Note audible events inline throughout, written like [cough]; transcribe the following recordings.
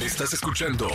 Estás escuchando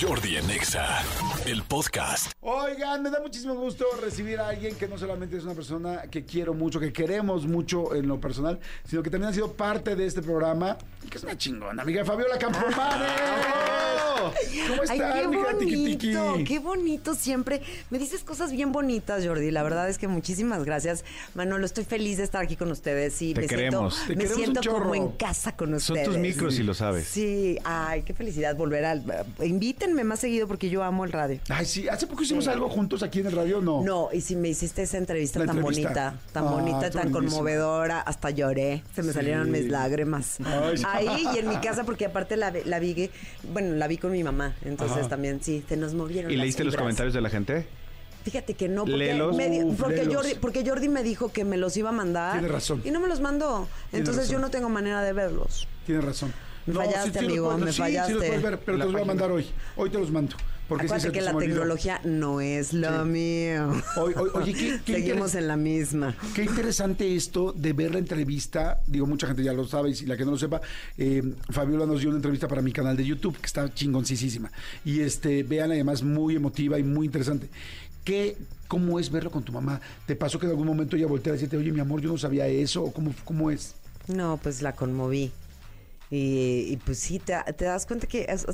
Jordi en Exa, el podcast. Oigan, me da muchísimo gusto recibir a alguien que no solamente es una persona que quiero mucho, que queremos mucho en lo personal, sino que también ha sido parte de este programa y que es una chingona. Amiga Fabiola Campomanes. [laughs] ¿Cómo Ay, estás, qué mija Tiquitiqui? bonito, qué bonito siempre. Me dices cosas bien bonitas, Jordi. La verdad es que muchísimas gracias, Manolo. Estoy feliz de estar aquí con ustedes. Sí, Te me queremos. siento, Te me queremos siento como en casa con Son ustedes. tus micros, si lo sabes. Sí, ay, qué felicidad volver al. Invítenme más seguido porque yo amo el radio. Ay, sí, hace poco hicimos algo juntos aquí en el radio, ¿no? No, y si me hiciste esa entrevista tan entrevista. bonita, tan Ah, bonita, tan conmovedora, hasta lloré, se me Sí. salieron mis lágrimas. Ay, sí. Ahí y en mi [laughs] casa, porque aparte la, la vi, bueno, la vi con mi mamá, entonces Ajá. también sí, se nos movieron. ¿Y las leíste los fibras. comentarios de la gente? Fíjate que no, porque, Léelos. me di- porque. Jordi, porque Jordi me dijo que me los iba a mandar. Tiene razón. Y no me los mandó. Entonces yo no tengo manera de verlos. Tienes razón. Me fallaste, los amigo, puedes- me sí, Sí, los fallaste. puedes ver, pero La te los voy a página. mandar hoy. Hoy te los mando. Porque Acuérdate que la tecnología no es lo Sí. mío. Hoy- oye, ¿qué- qué [laughs] Seguimos en la misma. Qué interesante esto de ver la entrevista. Digo, mucha gente ya lo sabe y si la que no lo sepa, eh, Fabiola nos dio una entrevista para mi canal de YouTube que está chingoncísima. Y este, vean además muy emotiva y muy interesante. ¿Qué, ¿Cómo es verlo con tu mamá? ¿Te pasó que en algún momento ella voltea a decirte, oye, mi amor, yo no sabía eso? ¿O cómo, cómo es? No, pues la conmoví. Y, y, pues sí, te, te das cuenta que, es-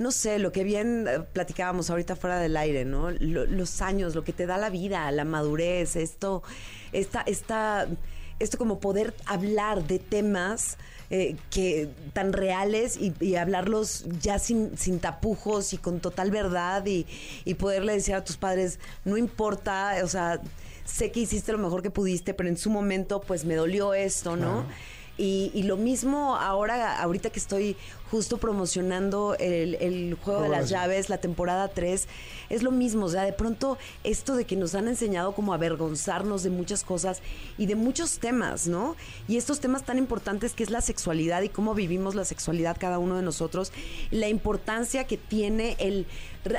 no sé, lo que bien eh, platicábamos ahorita fuera del aire, ¿no? Lo- los años, lo que te da la vida, la madurez, esto, esta, esta, esto como poder hablar de temas eh, que tan reales y, y hablarlos ya sin, sin tapujos y con total verdad y, y poderle decir a tus padres, no importa, o sea, sé que hiciste lo mejor que pudiste, pero en su momento pues me dolió esto, ¿no? Y, y lo mismo ahora, ahorita que estoy justo promocionando el, el juego de las llaves, la temporada 3, es lo mismo. O sea, de pronto esto de que nos han enseñado como a avergonzarnos de muchas cosas y de muchos temas, ¿no? Y estos temas tan importantes que es la sexualidad y cómo vivimos la sexualidad cada uno de nosotros, la importancia que tiene el,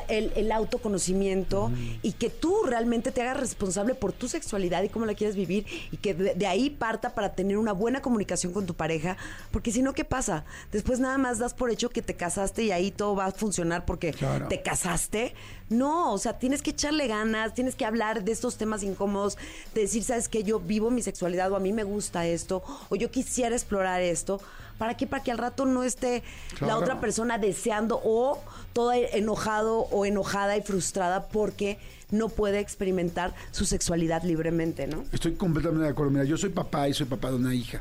el, el autoconocimiento y que tú realmente te hagas responsable por tu sexualidad y cómo la quieres vivir y que de, de ahí parta para tener una buena comunicación con tu pareja, porque si no, ¿qué pasa? Después nada más das por hecho que te casaste y ahí todo va a funcionar porque Claro. te casaste. No, o sea, tienes que echarle ganas, tienes que hablar de estos temas incómodos, de decir, ¿sabes qué? Yo vivo mi sexualidad o a mí me gusta esto o yo quisiera explorar esto. ¿Para qué? Para que al rato no esté la otra persona deseando o toda enojado o enojada y frustrada porque no puede experimentar su sexualidad libremente, ¿no? Estoy completamente de acuerdo. Mira, yo soy papá y soy papá de una hija.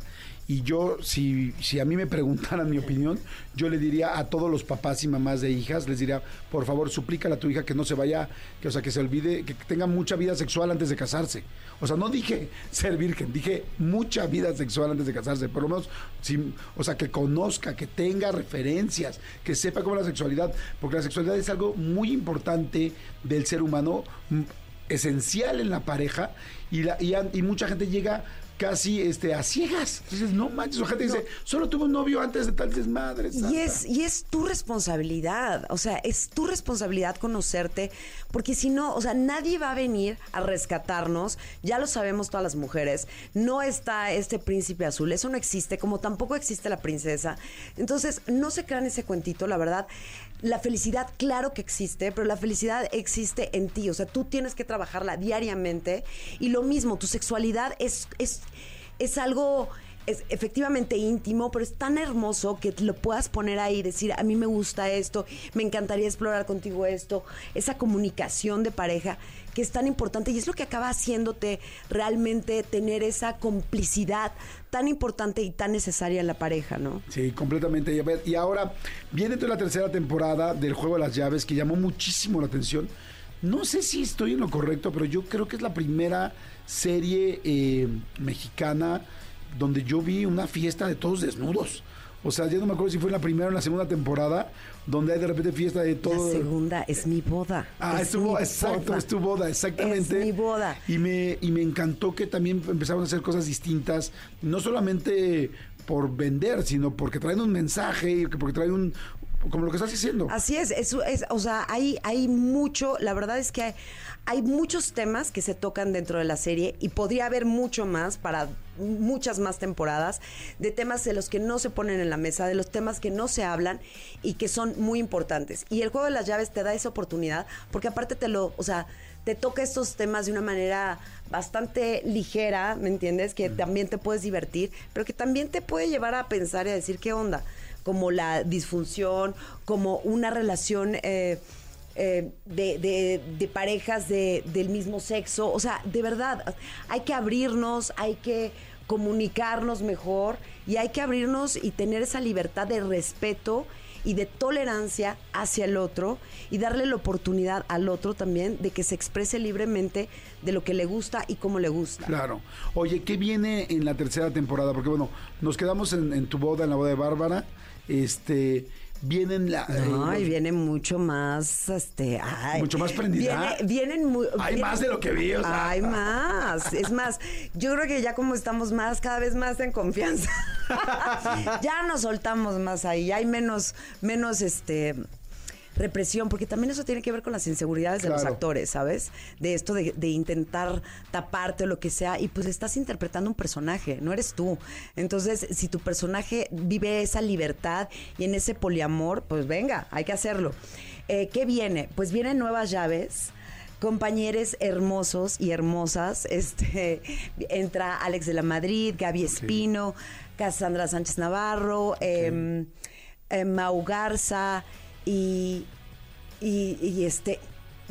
Y yo, si, si a mí me preguntaran mi opinión, yo le diría a todos los papás y mamás de hijas, les diría, por favor, suplícale a tu hija que no se vaya, que, o sea, que se olvide, que tenga mucha vida sexual antes de casarse. O sea, no dije [laughs] ser virgen, dije mucha vida sexual antes de casarse. Por lo menos, si, o sea, que conozca, que tenga referencias, que sepa cómo la sexualidad, porque la sexualidad es algo muy importante del ser humano, esencial en la pareja, y, la, y, y mucha gente llega casi este, a ciegas. Dices, no manches, gente dice, solo tuve un novio antes de tal desmadre. Y santa". es, y es tu responsabilidad, o sea, es tu responsabilidad conocerte, porque si no, o sea, nadie va a venir a rescatarnos, ya lo sabemos todas las mujeres, no está este príncipe azul, eso no existe, como tampoco existe la princesa. Entonces, no se crean ese cuentito, la verdad. La felicidad, claro que existe, pero la felicidad existe en ti, o sea, tú tienes que trabajarla diariamente. Y lo mismo, tu sexualidad es, es, es algo es efectivamente íntimo, pero es tan hermoso que lo puedas poner ahí y decir, a mí me gusta esto, me encantaría explorar contigo esto, esa comunicación de pareja es tan importante y es lo que acaba haciéndote realmente tener esa complicidad tan importante y tan necesaria en la pareja, ¿no? Sí, completamente. Y ahora viene toda la tercera temporada del Juego de las Llaves que llamó muchísimo la atención. No sé si estoy en lo correcto, pero yo creo que es la primera serie eh, mexicana donde yo vi una fiesta de todos desnudos. O sea, ya no me acuerdo si fue en la primera o en la segunda temporada, donde hay de repente fiesta de todo. La segunda es mi boda. Ah, es es tu boda, exacto, boda. es tu boda, exactamente. Es mi boda. Y me, y me encantó que también empezaron a hacer cosas distintas, no solamente por vender, sino porque traen un mensaje, porque traen un, como lo que estás diciendo. Así es, es, es- o sea, hay, hay mucho, la verdad es que hay, muchos temas que se tocan dentro de la serie y podría haber mucho más para muchas más temporadas de temas de los que no se ponen en la mesa, de los temas que no se hablan y que son muy importantes. Y el juego de las llaves te da esa oportunidad porque aparte te lo, o sea, te toca estos temas de una manera bastante ligera, ¿me entiendes? Que también te puedes divertir, pero que también te puede llevar a pensar y a decir qué onda, como la disfunción, como una relación eh, eh, de, de- de parejas de- del mismo sexo. O sea, de verdad, hay que abrirnos, hay que comunicarnos mejor y hay que abrirnos y tener esa libertad de respeto y de tolerancia hacia el otro y darle la oportunidad al otro también de que se exprese libremente de lo que le gusta y cómo le gusta. Claro. Oye, ¿qué viene en la tercera temporada? Porque bueno, nos quedamos en, en tu boda, en la boda de Bárbara. Este, vienen la... No, eh, y viene mucho más, este, ay, Mucho más prendida. Viene- vienen muy, Hay vienen- más de lo que vi, o sea. Hay más, es más, yo creo que ya como estamos más, cada vez más en confianza, [laughs] ya nos soltamos más ahí, ya hay menos, menos, este represión, porque también eso tiene que ver con las inseguridades de los actores, ¿sabes? De esto de, de intentar taparte o lo que sea, y pues estás interpretando un personaje, no eres tú. Entonces, si tu personaje vive esa libertad y en ese poliamor, pues venga, hay que hacerlo. Eh, ¿Qué viene? Pues vienen nuevas llaves compañeros hermosos y hermosas. [laughs] Este entra Alex de la Madrid, Gaby Espino, Cassandra Sánchez Navarro, em, eh, Mau Garza y, y, y este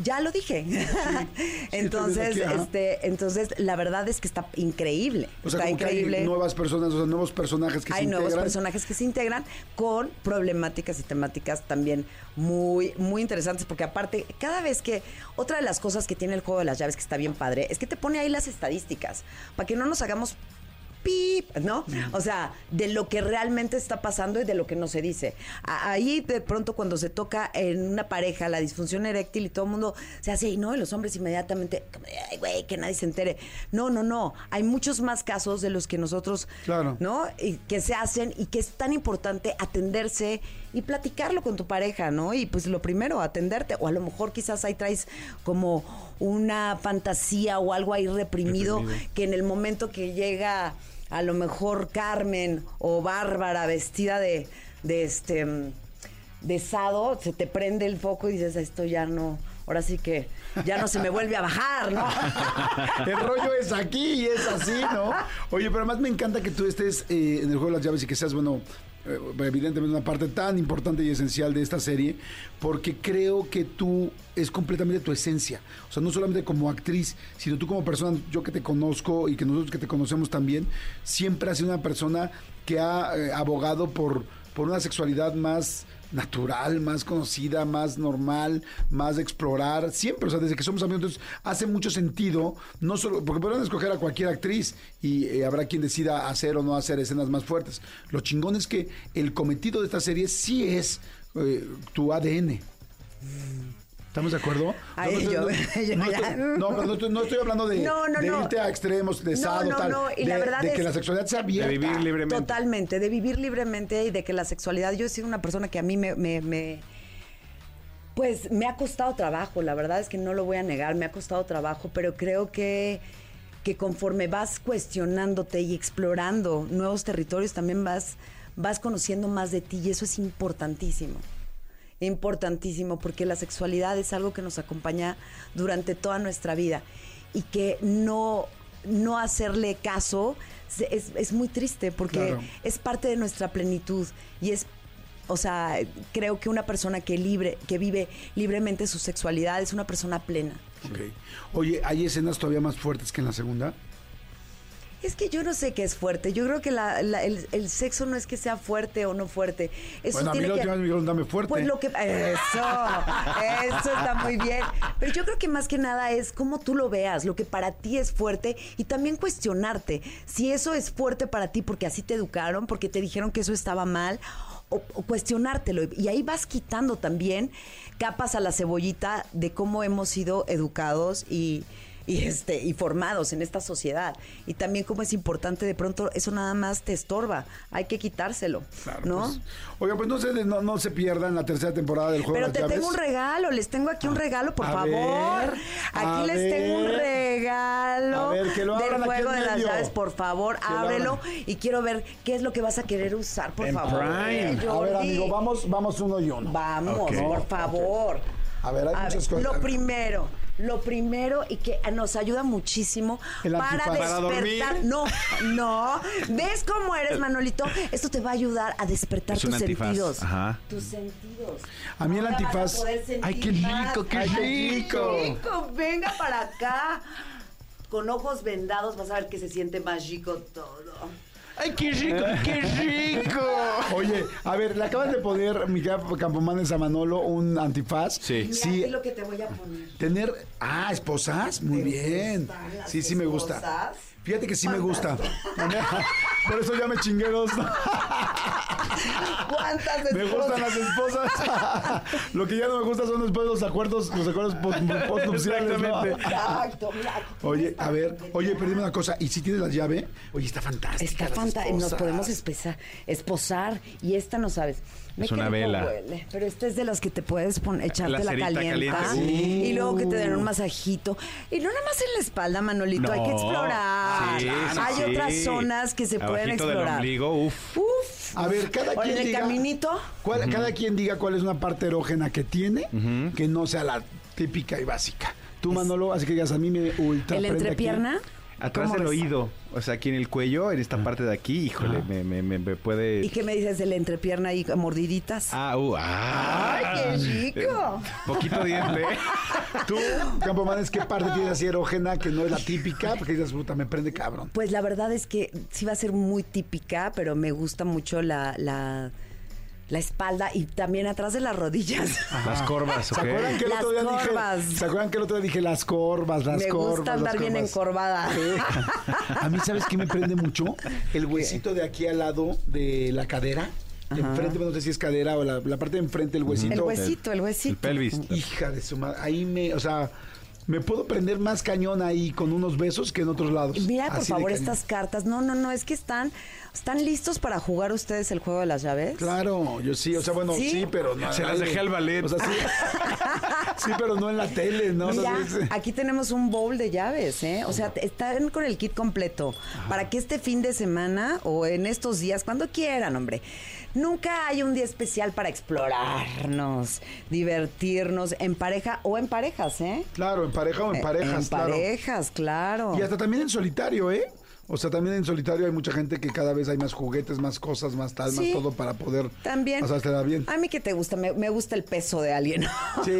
ya lo dije. [laughs] entonces, aquí, este, entonces la verdad es que está increíble. O sea, está que increíble. hay nuevas personas, o sea, nuevos personajes que Hay se nuevos integran. personajes que se integran con problemáticas y temáticas también muy, muy interesantes, porque aparte, cada vez que, otra de las cosas que tiene el juego de las llaves que está bien padre, es que te pone ahí las estadísticas, para que no nos hagamos pip, ¿no? O sea, de lo que realmente está pasando y de lo que no se dice. Ahí de pronto cuando se toca en una pareja la disfunción eréctil y todo el mundo se hace, y no, y los hombres inmediatamente, ay, güey, que nadie se entere. No, no, no. Hay muchos más casos de los que nosotros, Claro. ¿no? Y que se hacen y que es tan importante atenderse y platicarlo con tu pareja, ¿no? Y pues lo primero, atenderte. O a lo mejor quizás ahí traes como una fantasía o algo ahí reprimido, que en el momento que llega a lo mejor Carmen o Bárbara vestida de, de este mm, de sado, se te prende el foco y dices, esto ya no, ahora sí que ya no se me vuelve a bajar, ¿no? [laughs] El rollo es aquí y es así, ¿no? Oye, pero además me encanta que tú estés eh, en el juego de las llaves y que seas, bueno, evidentemente una parte tan importante y esencial de esta serie, porque creo que tú es completamente tu esencia. O sea, no solamente como actriz, sino tú como persona, yo que te conozco y que nosotros que te conocemos también, siempre has sido una persona que ha eh, abogado por, por una sexualidad más natural, más conocida, más normal, más de explorar, siempre, o sea, desde que somos amigos, entonces hace mucho sentido, no solo, porque podrán escoger a cualquier actriz y eh, habrá quien decida hacer o no hacer escenas más fuertes. Lo chingón es que el cometido de esta serie sí es eh, tu ADN. ¿Estamos de acuerdo? Ay, no, yo- estoy- yo no [laughs] estoy- no, pero no estoy, no estoy hablando de, No, no, de no. irte a extremos, de No, sado, no, tal, no, y la de, verdad de que es- la sexualidad sea abierta. De vivir libremente. Totalmente, de vivir libremente y de que la sexualidad, yo he sido una persona que a mí me, me- me- pues me ha costado trabajo, la verdad es que no lo voy a negar, me ha costado trabajo, pero creo que, que conforme vas cuestionándote y explorando nuevos territorios, también vas, vas conociendo más de ti y eso es importantísimo. Importantísimo, porque la sexualidad es algo que nos acompaña durante toda nuestra vida y que no, no hacerle caso es, es muy triste porque Claro. es parte de nuestra plenitud y es o sea, creo que una persona que libre, que vive libremente su sexualidad es una persona plena. Oye, ¿hay escenas todavía más fuertes que en la segunda? Es que yo no sé qué es fuerte. Yo creo que la- la- el, el sexo no es que sea fuerte o no fuerte. Eso bueno, a mí tiene que... me dijeron, dame fuerte. Pues lo que... Eso, eso está muy bien. Pero yo creo que más que nada es cómo tú lo veas, lo que para ti es fuerte y también cuestionarte si eso es fuerte para ti porque así te educaron, porque te dijeron que eso estaba mal o, o cuestionártelo. Y ahí vas quitando también capas a la cebollita de cómo hemos sido educados y, y este y formados en esta sociedad. Y también como es importante de pronto eso nada más te estorba, hay que quitárselo, Claro, ¿no? pues. Oiga, pues no se, no, no se pierdan la tercera temporada del juego Pero de te las tengo llaves. un regalo, les tengo aquí un regalo, por a favor. ver, aquí les tengo un regalo A ver, que lo del aquí juego en de las llaves, por favor, Que ábrelo y quiero ver qué es lo que vas a querer usar, por En favor. Prime. Eh, A ver, amigo, vamos, vamos uno y uno. Vamos, por favor. A ver, hay muchas cosas. Lo primero, lo primero y que nos ayuda muchísimo El para despertar. Para. No, no. ¿Ves cómo eres, Manolito? Esto te va a ayudar a despertar tus antifaz. sentidos. Ajá. Tus sentidos. A mí el Ahora antifaz- Ay, qué rico, qué Ay, rico. rico. Venga para acá. Con ojos vendados vas a ver que se siente más rico todo. ¡Ay, qué rico, qué rico! Oye, a ver, le acaban de poner, mi Campomanes a Manolo, un antifaz. Sí. Mira Sí, lo que te voy a poner. tener. Ah, esposas. Muy ¿Te bien. Sí, sí me gusta. esposas? Fíjate que sí me gusta. [laughs] Por eso ya me chingué dos. [laughs] ¿Cuántas Me gustan las esposas. [laughs] Lo que ya no me gusta son después los acuerdos, los acuerdos post- postnupciales. ¿no? Exacto, mira. Oye, a ver, oye, perdime una cosa. ¿Y si tienes la llave? Oye, está fantástica. Está las fantástico. Nos esposas. podemos espesa- esposar. Y esta no sabes. Me Es una vela. huele, Pero esta es de las que te puedes poner, echarte la, La calienta. caliente. Y luego que te den un masajito. Y no nada más en la espalda, Manolito. Hay que explorar. Sí, sí, Hay sí. otras zonas que se pueden Abajito del explorar. ombligo, uf. Uf. A ver, cada Oye, quien en el diga. caminito. cuál- Cada quien diga cuál es una parte erógena que tiene que no sea la típica y básica. Tú, Manolo, así que digas, a mí me ultra ¿El aquí. Atrás ¿Cómo del ves? oído, o sea, aquí en el cuello, en esta parte de aquí, híjole, me, me, me- me puede... ¿Y qué me dices del entrepierna y mordiditas? Ah, uh, ah. ¡Ay, qué rico! Poquito diente. [laughs] Tú, Campomanes, ¿qué parte tienes así erógena que no es la típica? Porque dices, puta, me prende cabrón. Pues la verdad es que sí va a ser muy típica, pero me gusta mucho la, la, la espalda y también atrás de las rodillas. Las corvas, ¿Se ¿ok? acuerdan que el Las otro día corvas. dije? ¿Se acuerdan que el otro día dije las corvas, las me corvas? gusta las andar bien encorvada. Sí. [laughs] A mí, ¿sabes qué me prende mucho? El huesito de aquí al lado de la cadera. De enfrente, no sé si es cadera o la, la parte de enfrente del huesito. El huesito, el huesito. El pelvis. Hija de su madre. Ahí me, o sea, me puedo prender más cañón ahí con unos besos que en otros lados. Mira, por Así favor, estas cartas. No, no, no, es que están, están listos para jugar ustedes el juego de las llaves. Claro, yo sí, o sea, bueno, ¿Sí? sí, pero no. Se las dejé al ballet. O sea, sí. [laughs] sí, pero no en la tele, ¿no? O sea, aquí tenemos un bowl de llaves, ¿eh? O sea, están con el kit completo para que este fin de semana o en estos días, cuando quieran, hombre, nunca hay un día especial para explorarnos, divertirnos en pareja o en parejas, ¿eh? Claro, en pareja o en parejas, En claro. parejas, claro. Y hasta también en solitario, ¿eh? O sea, también en solitario hay mucha gente que cada vez hay más juguetes, más cosas, más tal, Sí. más todo para poder También. pasársela bien. A mí que te gusta, me, me gusta el peso de alguien. [laughs] Sí,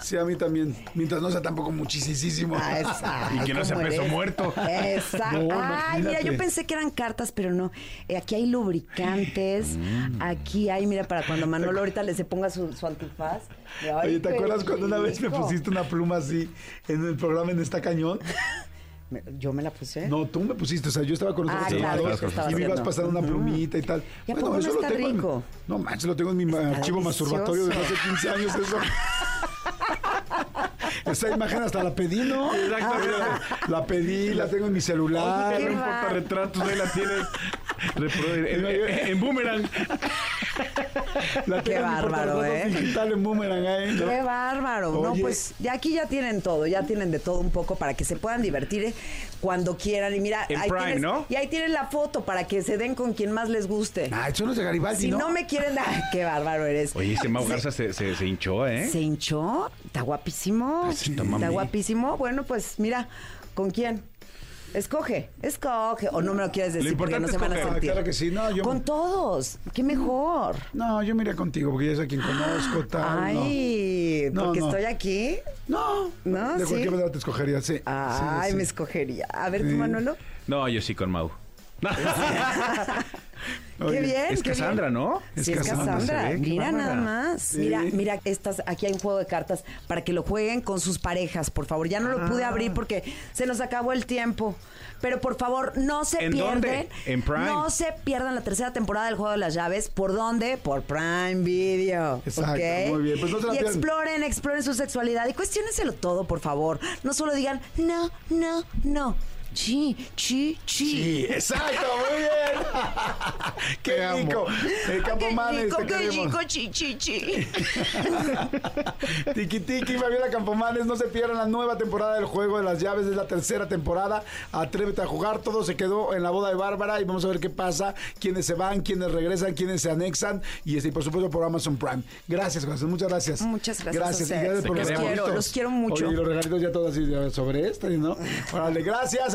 sí, a mí también. Mientras no sea tampoco muchísimo. Ah, exacto, [laughs] Y que no sea ¿cómo peso eres? muerto. Exacto. No, Ay, mira, yo pensé que eran cartas, pero no. Eh, aquí hay lubricantes. Mm. Aquí hay, mira, para cuando Manolo ahorita le se ponga su, su antifaz. Ay, Oye, ¿te acuerdas cuando una vez me pusiste una pluma así en el programa en esta cañón? Me- ¿Yo me la puse? No, tú me pusiste, o sea, yo estaba con otros Ah, y me ibas pasando una plumita y tal. ¿Y a poco no eso está lo tengo en- rico? no manches, lo tengo en mi Está archivo masturbatorio desde hace delicioso. 15 años eso. Esa imagen hasta la pedí, ¿no? La pedí, la tengo en mi celular. Qué no va- importa retratos, ahí la tienes. En, en- en boomerang. La Qué bárbaro, ¿eh? digital en Boomerang ahí. ¿no? Qué bárbaro. No, pues ya aquí ya tienen todo, ya tienen de todo un poco para que se puedan divertir eh, cuando quieran. Y mira, En ahí Prime, tienes, ¿no? y ahí tienen la foto para que se den con quien más les guste. Ah, eso no es de Garibaldi, si ¿no? no me quieren, ay, [laughs] qué bárbaro eres. Oye, ese Mau Garza se, se, se hinchó, ¿eh? ¿Se hinchó? Está guapísimo. Pobrecito, Está guapísimo. Bueno, pues mira, ¿con quién? Escoge, escoge. O no me lo quieres decir porque no se van a sentir. Claro que sí, no, yo- Con todos. Qué mejor. No, yo me iré contigo porque ya es a quien conozco, tal. Ay, No, porque no. estoy aquí. No, No, de ¿sí? cualquier manera te escogería, sí. Ay, sí, sí. me escogería. A ver, tú. Manolo. No, yo sí con Mau. [laughs] [laughs] Oye, bien. Es qué Cassandra, bien. ¿no? Es Sí, es Cassandra, qué Mira nada más. Sí. Mira, mira, estas, aquí hay un juego de cartas para que lo jueguen con sus parejas, por favor. Ya no lo pude abrir porque se nos acabó el tiempo. Pero por favor, no se ¿En pierden. dónde? ¿En Prime? No se pierdan la tercera temporada del Juego de las Llaves. ¿Por dónde? Por Prime Video. Exacto, ¿ok? muy bien. Pues no y exploren, exploren su sexualidad y cuestiónenselo todo, por favor. No solo digan, no, no, no. Chi, chi, chi. Sí, exacto, muy bien. [laughs] Qué Te rico. Campomanes, rico, te qué rico, chi, chi, chi. [laughs] Tiki Tiki, Fabiola Campomanes, no se pierdan la nueva temporada del Juego de las Llaves, es la tercera temporada. Atrévete a jugar, todo se quedó en la boda de Bárbara y vamos a ver qué pasa, quiénes se van, quiénes regresan, quiénes se anexan y, este, y por supuesto por Amazon Prime. Gracias, José, muchas gracias. Muchas gracias a Gracias, y gracias por los. Quiero, los quiero mucho. Oye, y los regalitos ya todos así sobre este, ¿no? Órale, gracias,